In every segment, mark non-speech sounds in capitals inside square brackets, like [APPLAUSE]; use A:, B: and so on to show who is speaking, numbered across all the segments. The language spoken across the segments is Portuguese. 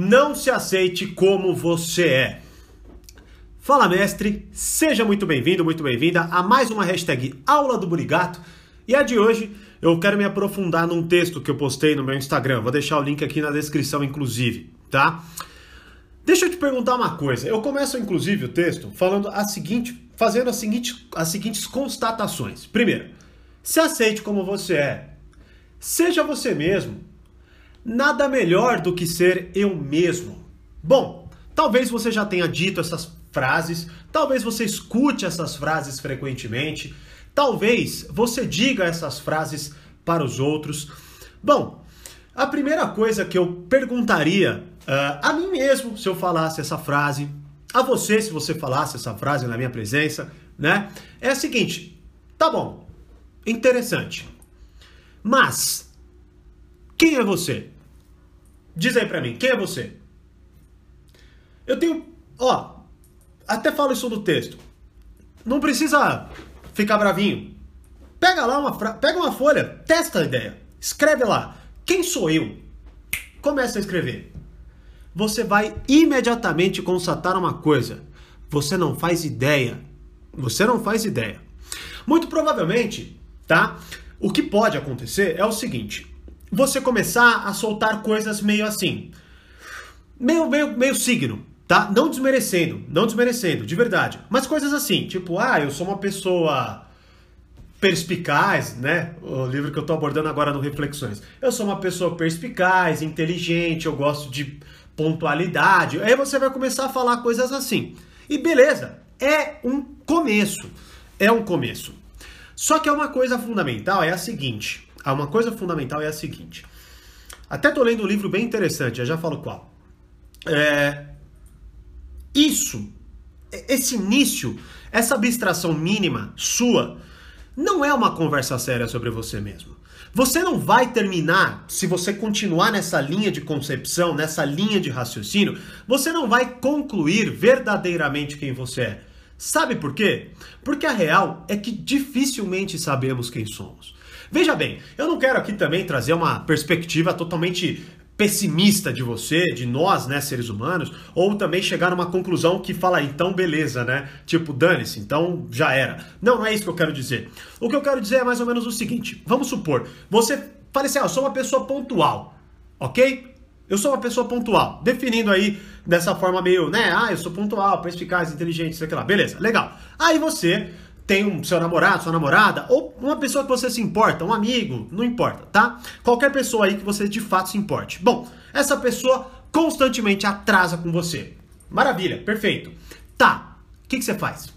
A: Não se aceite como você é. Fala, mestre, seja muito bem-vindo, muito bem-vinda a mais uma hashtag Aula do Burigato. E a de hoje eu quero me aprofundar num texto que eu postei no meu Instagram. Vou deixar o link aqui na descrição, inclusive, tá? Deixa eu te perguntar uma coisa. Eu começo, inclusive, o texto falando a seguinte, fazendo a seguinte, as seguintes constatações. Primeiro, se aceite como você é. Seja você mesmo. Nada melhor do que ser eu mesmo. Bom, talvez você já tenha dito essas frases, talvez você escute essas frases frequentemente, talvez você diga essas frases para os outros. Bom, a primeira coisa que eu perguntaria uh, a mim mesmo se eu falasse essa frase, a você se você falasse essa frase na minha presença, né? É a seguinte: tá bom, interessante, mas quem é você? Diz aí pra mim, quem é você? Eu tenho. Ó, até falo isso no texto. Não precisa ficar bravinho. Pega lá uma, pega uma folha, testa a ideia. Escreve lá. Quem sou eu? Começa a escrever. Você vai imediatamente constatar uma coisa. Você não faz ideia. Você não faz ideia. Muito provavelmente, tá? O que pode acontecer é o seguinte: você começar a soltar coisas meio assim. Meio, meio, meio signo, tá? Não desmerecendo, não desmerecendo, de verdade. Mas coisas assim, tipo, ah, eu sou uma pessoa perspicaz, né? O livro que eu tô abordando agora no Reflexões. Eu sou uma pessoa perspicaz, inteligente, eu gosto de pontualidade. Aí você vai começar a falar coisas assim. E beleza, é um começo. É um começo. Só que é uma coisa fundamental, é a seguinte. Uma coisa fundamental é a seguinte. Até tô lendo um livro bem interessante, eu já falo qual. É, isso, esse início, essa abstração mínima sua, não é uma conversa séria sobre você mesmo. Você não vai terminar, se você continuar nessa linha de concepção, nessa linha de raciocínio, você não vai concluir verdadeiramente quem você é. Sabe por quê? Porque a real é que dificilmente sabemos quem somos. Veja bem, eu não quero aqui também trazer uma perspectiva totalmente pessimista de você, de nós, né, seres humanos, ou também chegar numa conclusão que fala, então beleza, né? Tipo, dane-se, então já era. Não, não é isso que eu quero dizer. O que eu quero dizer é mais ou menos o seguinte: vamos supor, você fala assim, ah, eu sou uma pessoa pontual, ok? Eu sou uma pessoa pontual, definindo aí dessa forma meio, né? Ah, eu sou pontual, perspicaz, inteligente, sei lá. Beleza, legal. Aí você tem um seu namorado, sua namorada, ou uma pessoa que você se importa, um amigo, não importa, tá? Qualquer pessoa aí que você de fato se importe. Bom, essa pessoa constantemente atrasa com você. Maravilha, perfeito. Tá, o que, que você faz?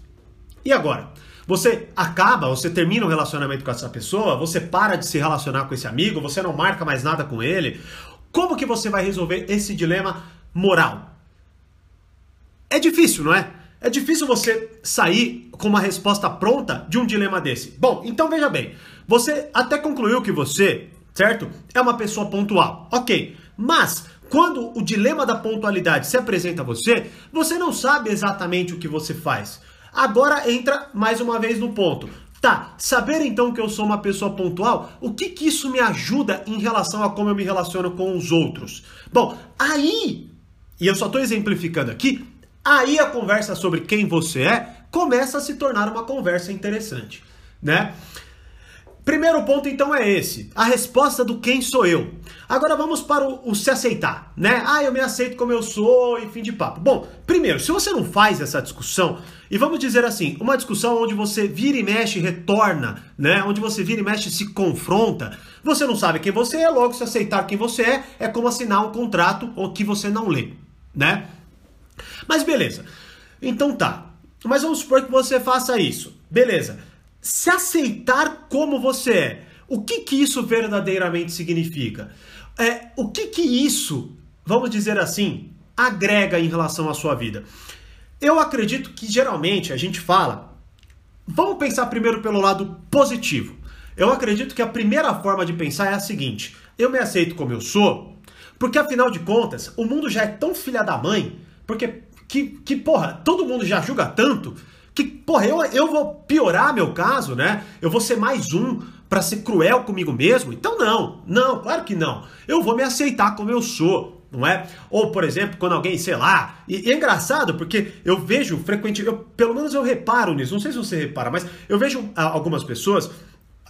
A: E agora? Você acaba, você termina o um relacionamento com essa pessoa, você para de se relacionar com esse amigo, você não marca mais nada com ele. Como que você vai resolver esse dilema moral? É difícil, não é? É difícil você sair com uma resposta pronta de um dilema desse. Bom, então veja bem. Você até concluiu que você, certo? É uma pessoa pontual. Ok. Mas quando o dilema da pontualidade se apresenta a você, você não sabe exatamente o que você faz. Agora entra mais uma vez no ponto. Tá, saber então que eu sou uma pessoa pontual, o que que isso me ajuda em relação a como eu me relaciono com os outros? Bom, aí, e eu só estou exemplificando aqui, Aí a conversa sobre quem você é começa a se tornar uma conversa interessante, né? Primeiro ponto então é esse, a resposta do quem sou eu. Agora vamos para o, o, se aceitar, né? Ah, eu me aceito como eu sou e fim de papo. Bom, primeiro, se você não faz essa discussão, e vamos dizer assim, uma discussão onde você vira e mexe, retorna, né? Onde você vira e mexe, se confronta, você não sabe quem você é, logo se aceitar quem você é, é como assinar um contrato ou que você não lê, né? Mas beleza. Então tá. Mas vamos supor que você faça isso. Beleza. Se aceitar como você é, o que que isso verdadeiramente significa? É, o que que isso, vamos dizer assim, agrega em relação à sua vida? Eu acredito que geralmente a gente fala. Vamos pensar primeiro pelo lado positivo. Eu acredito que a primeira forma de pensar é a seguinte: eu me aceito como eu sou, porque afinal de contas, o mundo já é tão filha da mãe porque, que, que porra, todo mundo já julga tanto que, porra, eu, eu vou piorar meu caso, né? Eu vou ser mais um para ser cruel comigo mesmo? Então não, não, claro que não. Eu vou me aceitar como eu sou. não é? Ou, por exemplo, quando alguém, sei lá, e, e, é engraçado porque eu vejo frequentemente, pelo menos eu reparo nisso, não sei se você repara, mas eu vejo algumas pessoas,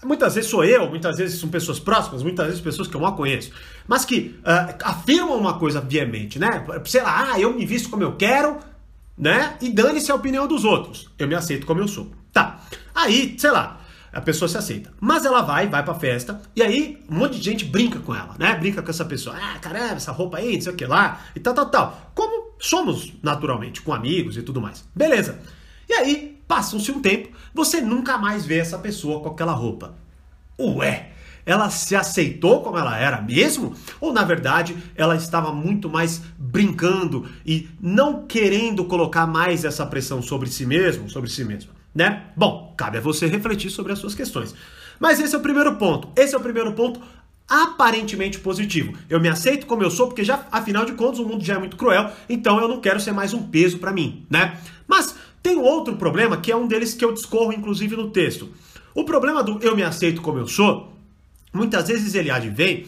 A: muitas vezes sou eu, muitas vezes são pessoas próximas, muitas vezes pessoas que eu mal conheço, mas que uh, afirmam uma coisa veemente, né? Sei lá, ah, eu me visto como eu quero, né? E dane-se a opinião dos outros, eu me aceito como eu sou. Tá, aí, sei lá, a pessoa se aceita. Mas ela vai, vai pra festa, e aí um monte de gente brinca com ela, né? Brinca com essa pessoa. Ah, caramba, essa roupa aí, não sei o que lá, e tal, tal, tal. Como somos naturalmente, com amigos e tudo mais. Beleza. E aí, passa-se um tempo, você nunca mais vê essa pessoa com aquela roupa. Ué, ela se aceitou como ela era mesmo? Ou na verdade ela estava muito mais brincando e não querendo colocar mais essa pressão sobre si mesmo, sobre si mesma? né? Bom, cabe a você refletir sobre as suas questões. Mas esse é o primeiro ponto. Esse é o primeiro ponto aparentemente positivo. Eu me aceito como eu sou, porque já, afinal de contas, o mundo já é muito cruel, então eu não quero ser mais um peso para mim, né? Mas tem outro problema que é um deles que eu discorro inclusive no texto. O problema do eu me aceito como eu sou, muitas vezes ele advém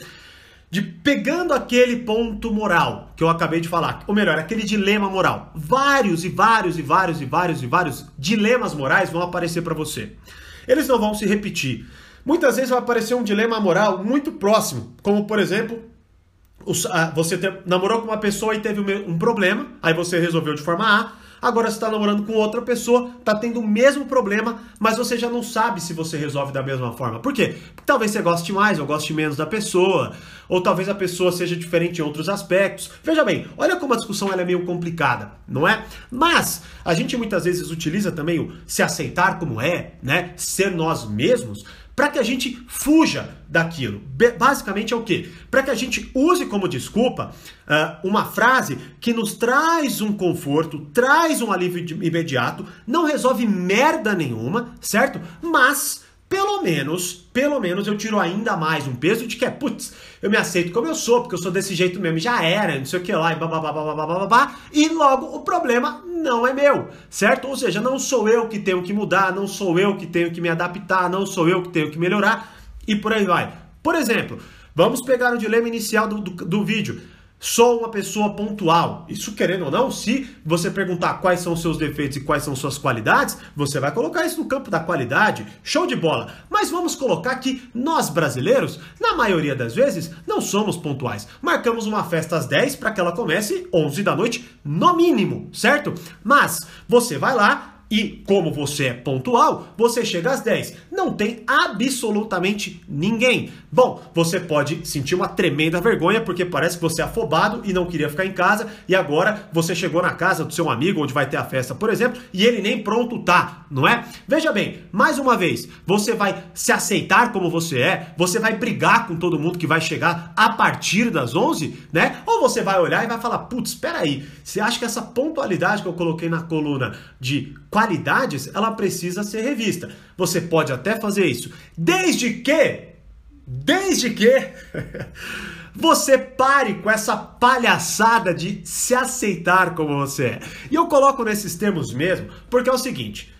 A: de pegando aquele ponto moral que eu acabei de falar, ou melhor, aquele dilema moral. Vários e vários e vários e vários e vários dilemas morais vão aparecer para você. Eles não vão se repetir. Muitas vezes vai aparecer um dilema moral muito próximo, como por exemplo, você namorou com uma pessoa e teve um problema, aí você resolveu de forma A, Agora você está namorando com outra pessoa, está tendo o mesmo problema, mas você já não sabe se você resolve da mesma forma. Por quê? Porque talvez você goste mais ou goste menos da pessoa, ou talvez a pessoa seja diferente em outros aspectos. Veja bem, olha como a discussão é meio complicada, não é? Mas a gente muitas vezes utiliza também o se aceitar como é, né? Ser nós mesmos para que a gente fuja daquilo. Basicamente é o quê? Para que a gente use como desculpa uh, uma frase que nos traz um conforto, traz um alívio imediato, não resolve merda nenhuma, certo? Mas pelo menos, pelo menos eu tiro ainda mais um peso de que é, putz, eu me aceito como eu sou, porque eu sou desse jeito mesmo, já era, não sei o que lá, e babá, e logo o problema não é meu, certo? Ou seja, não sou eu que tenho que mudar, não sou eu que tenho que me adaptar, não sou eu que tenho que melhorar, e por aí vai. Por exemplo, vamos pegar o dilema inicial do, do, do vídeo. Sou uma pessoa pontual. Isso, querendo ou não, se você perguntar quais são os seus defeitos e quais são suas qualidades, você vai colocar isso no campo da qualidade. Show de bola. Mas vamos colocar que nós brasileiros, na maioria das vezes, não somos pontuais. Marcamos uma festa às 10 para que ela comece 11 da noite, no mínimo, certo? Mas você vai lá, e como você é pontual, você chega às 10. Não tem absolutamente ninguém. Bom, você pode sentir uma tremenda vergonha porque parece que você é afobado e não queria ficar em casa e agora você chegou na casa do seu amigo onde vai ter a festa, por exemplo, e ele nem pronto tá, não é? Veja bem, mais uma vez, você vai se aceitar como você é, você vai brigar com todo mundo que vai chegar a partir das 11, né? Ou você vai olhar e vai falar: "Putz, espera aí, você acha que essa pontualidade que eu coloquei na coluna de qualidades, ela precisa ser revista. Você pode até fazer isso, desde que, desde que [LAUGHS] você pare com essa palhaçada de se aceitar como você é. E eu coloco nesses termos mesmo, porque é o seguinte.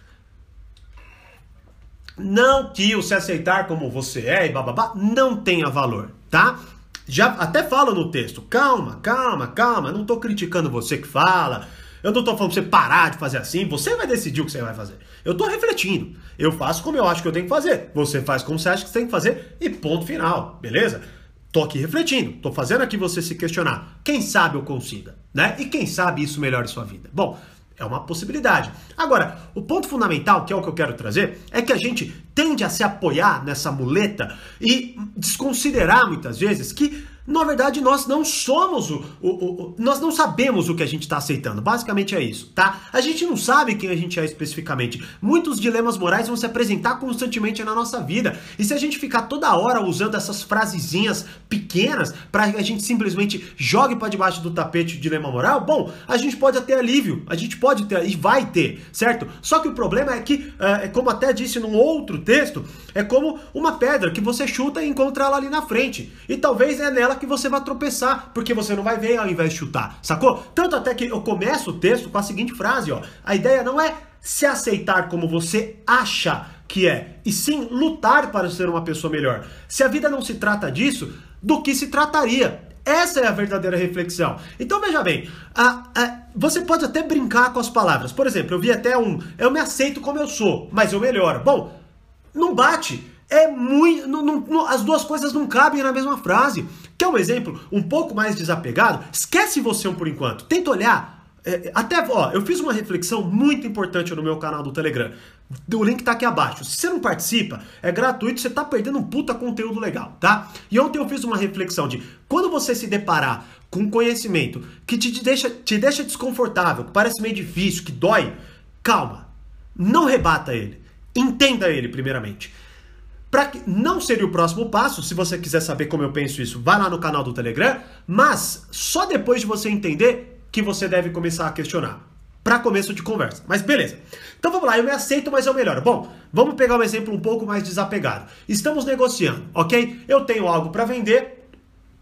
A: Não que o se aceitar como você é e bababá não tenha valor, tá? Já até falo no texto, calma, calma, calma, não tô criticando você que fala, eu não estou falando pra você parar de fazer assim, você vai decidir o que você vai fazer. Eu estou refletindo. Eu faço como eu acho que eu tenho que fazer. Você faz como você acha que você tem que fazer e ponto final, beleza? Tô aqui refletindo, tô fazendo aqui você se questionar. Quem sabe eu consiga, né? E quem sabe isso melhore sua vida. Bom, é uma possibilidade. Agora, o ponto fundamental, que é o que eu quero trazer, é que a gente tende a se apoiar nessa muleta e desconsiderar muitas vezes que na verdade, nós não somos o, o, o, Nós não sabemos o que a gente está aceitando. Basicamente é isso, tá? A gente não sabe quem a gente é especificamente. Muitos dilemas morais vão se apresentar constantemente na nossa vida. E se a gente ficar toda hora usando essas frasezinhas pequenas para que a gente simplesmente jogue para debaixo do tapete o dilema moral, bom, a gente pode ter alívio. A gente pode ter e vai ter, certo? Só que o problema é que, é, como até disse num outro texto, é como uma pedra que você chuta e encontra ela ali na frente. E talvez é nela que você vai tropeçar, porque você não vai ver ao invés de chutar, sacou? Tanto até que eu começo o texto com a seguinte frase, ó. A ideia não é se aceitar como você acha que é, e sim lutar para ser uma pessoa melhor. Se a vida não se trata disso, do que se trataria? Essa é a verdadeira reflexão. Então veja bem, a, a, você pode até brincar com as palavras. Por exemplo, eu vi até um, eu me aceito como eu sou, mas eu melhoro. Bom, não bate. É muito. Não, não, as duas coisas não cabem na mesma frase. Quer um exemplo um pouco mais desapegado? Esquece você um por enquanto. Tenta olhar. É, até, ó, eu fiz uma reflexão muito importante no meu canal do Telegram. O link tá aqui abaixo. Se você não participa, é gratuito, você tá perdendo um puta conteúdo legal, tá? E ontem eu fiz uma reflexão de quando você se deparar com conhecimento que te deixa, te deixa desconfortável, que parece meio difícil, que dói, calma. Não rebata ele. Entenda ele primeiramente. Para que não seria o próximo passo, se você quiser saber como eu penso isso, vai lá no canal do Telegram, mas só depois de você entender que você deve começar a questionar. Para começo de conversa. Mas beleza. Então vamos lá, eu me aceito, mas eu melhoro. Bom, vamos pegar um exemplo um pouco mais desapegado. Estamos negociando, ok? Eu tenho algo para vender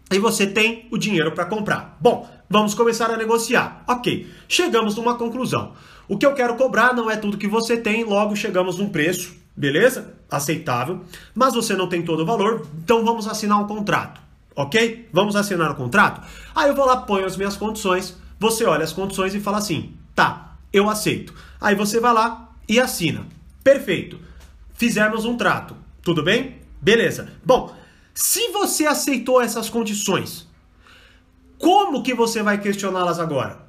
A: e você tem o dinheiro para comprar. Bom, vamos começar a negociar. Ok, chegamos numa conclusão. O que eu quero cobrar não é tudo que você tem, logo chegamos num preço Beleza? Aceitável. Mas você não tem todo o valor, então vamos assinar um contrato. Ok? Vamos assinar o um contrato? Aí eu vou lá, ponho as minhas condições, você olha as condições e fala assim: tá, eu aceito. Aí você vai lá e assina. Perfeito. Fizemos um trato. Tudo bem? Beleza. Bom, se você aceitou essas condições, como que você vai questioná-las agora?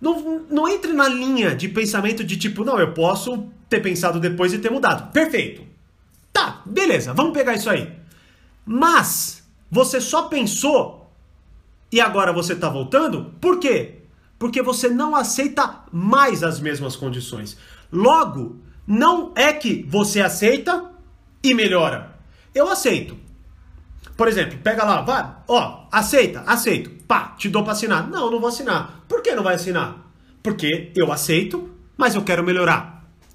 A: Não, não entre na linha de pensamento de tipo, não, eu posso ter pensado depois e ter mudado. Perfeito. Tá, beleza, vamos pegar isso aí. Mas você só pensou e agora você está voltando? Por quê? Porque você não aceita mais as mesmas condições. Logo, não é que você aceita e melhora. Eu aceito. Por exemplo, pega lá, vai, ó, aceita, aceito. Pá, te dou para assinar. Não, não vou assinar. Por que não vai assinar? Porque eu aceito, mas eu quero melhorar.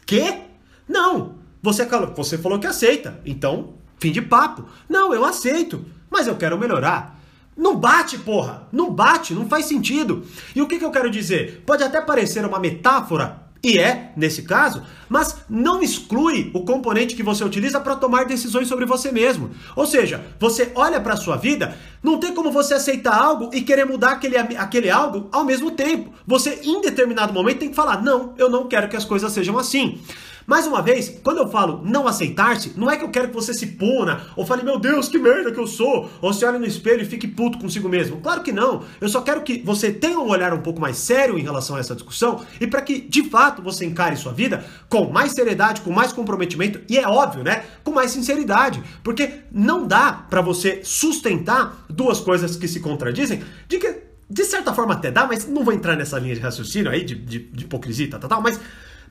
A: Quê? Não. Você, você falou que aceita. Então, fim de papo. Não, eu aceito, mas eu quero melhorar. Não bate, porra! Não bate, não faz sentido. E o que, que eu quero dizer? Pode até parecer uma metáfora e é, nesse caso, mas não exclui o componente que você utiliza para tomar decisões sobre você mesmo. Ou seja, você olha para a sua vida, não tem como você aceitar algo e querer mudar aquele, aquele algo ao mesmo tempo. Você, em determinado momento, tem que falar: não, eu não quero que as coisas sejam assim. Mais uma vez, quando eu falo não aceitar-se, não é que eu quero que você se puna, ou fale, meu Deus, que merda que eu sou, ou se olhe no espelho e fique puto consigo mesmo. Claro que não. Eu só quero que você tenha um olhar um pouco mais sério em relação a essa discussão e para que, de fato, você encare sua vida com mais seriedade, com mais comprometimento e, é óbvio, né, com mais sinceridade. Porque não dá para você sustentar duas coisas que se contradizem de que de certa forma até dá, mas não vou entrar nessa linha de raciocínio aí, de, de, de hipocrisia, tal, tal, tal, mas,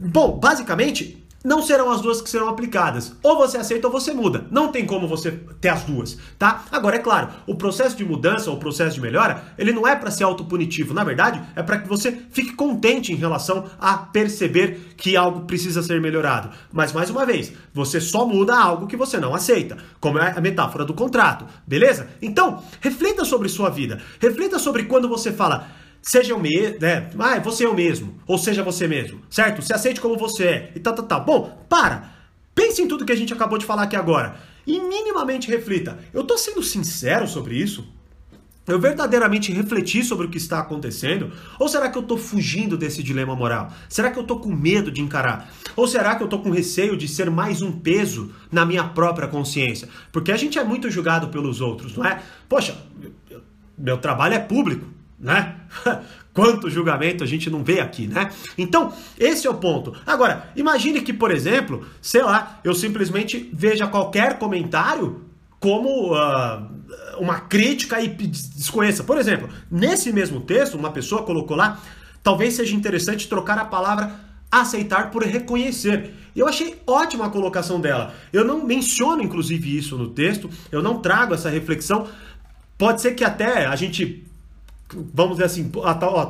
A: bom, basicamente, não serão as duas que serão aplicadas. Ou você aceita ou você muda. Não tem como você ter as duas, tá? Agora, é claro, o processo de mudança ou o processo de melhora, ele não é para ser autopunitivo. Na verdade, é para que você fique contente em relação a perceber que algo precisa ser melhorado. Mas, mais uma vez, você só muda algo que você não aceita, como é a metáfora do contrato, beleza? Então, reflita sobre sua vida. Reflita sobre quando você fala Seja o mesmo, né? Ah, você é o mesmo. Ou seja você mesmo, certo? Se aceite como você é. E tal, tal, tal. Bom, para. Pense em tudo que a gente acabou de falar aqui agora. E minimamente reflita. Eu tô sendo sincero sobre isso? Eu verdadeiramente refleti sobre o que está acontecendo? Ou será que eu estou fugindo desse dilema moral? Será que eu estou com medo de encarar? Ou será que eu estou com receio de ser mais um peso na minha própria consciência? Porque a gente é muito julgado pelos outros, não é? Poxa, meu trabalho é público né? [LAUGHS] Quanto julgamento a gente não vê aqui, né? Então, esse é o ponto. Agora, imagine que, por exemplo, sei lá, eu simplesmente veja qualquer comentário como uh, uma crítica e desconheça. Por exemplo, nesse mesmo texto, uma pessoa colocou lá, talvez seja interessante trocar a palavra aceitar por reconhecer. Eu achei ótima a colocação dela. Eu não menciono, inclusive, isso no texto, eu não trago essa reflexão. Pode ser que até a gente vamos dizer assim,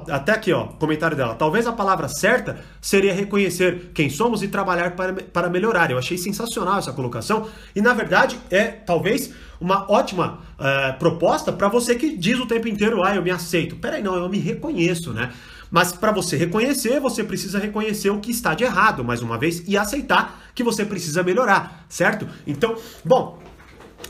A: até aqui, ó, comentário dela. Talvez a palavra certa seria reconhecer quem somos e trabalhar para, para melhorar. Eu achei sensacional essa colocação e, na verdade, é talvez uma ótima é, proposta para você que diz o tempo inteiro, ah, eu me aceito. Peraí, não, eu me reconheço, né? Mas para você reconhecer, você precisa reconhecer o que está de errado, mais uma vez, e aceitar que você precisa melhorar, certo? Então, bom,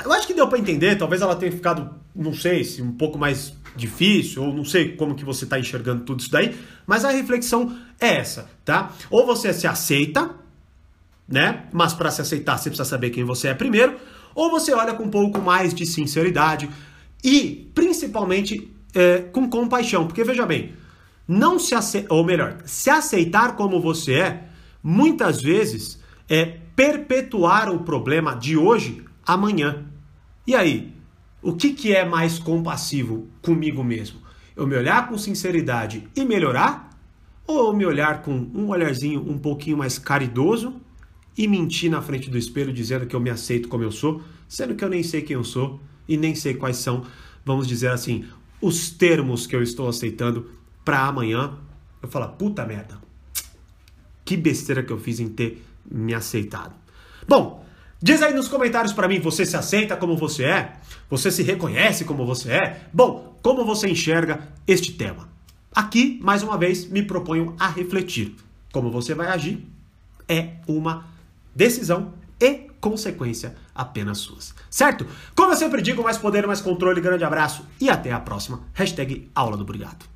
A: eu acho que deu para entender, talvez ela tenha ficado não sei se um pouco mais difícil, ou não sei como que você está enxergando tudo isso daí, mas a reflexão é essa, tá? Ou você se aceita, né? Mas para se aceitar você precisa saber quem você é primeiro, ou você olha com um pouco mais de sinceridade e principalmente é, com compaixão, porque veja bem, não se aceitar, ou melhor, se aceitar como você é, muitas vezes é perpetuar o problema de hoje amanhã. E aí, o que, que é mais compassivo comigo mesmo? Eu me olhar com sinceridade e melhorar? Ou me olhar com um olharzinho um pouquinho mais caridoso e mentir na frente do espelho dizendo que eu me aceito como eu sou, sendo que eu nem sei quem eu sou e nem sei quais são, vamos dizer assim, os termos que eu estou aceitando para amanhã eu falar, puta merda, que besteira que eu fiz em ter me aceitado. Bom, diz aí nos comentários para mim, você se aceita como você é? Você se reconhece como você é? Bom, como você enxerga este tema? Aqui, mais uma vez, me proponho a refletir. Como você vai agir é uma decisão e consequência apenas suas. Certo? Como eu sempre digo, mais poder, mais controle. Grande abraço e até a próxima. Hashtag Aula do Obrigado.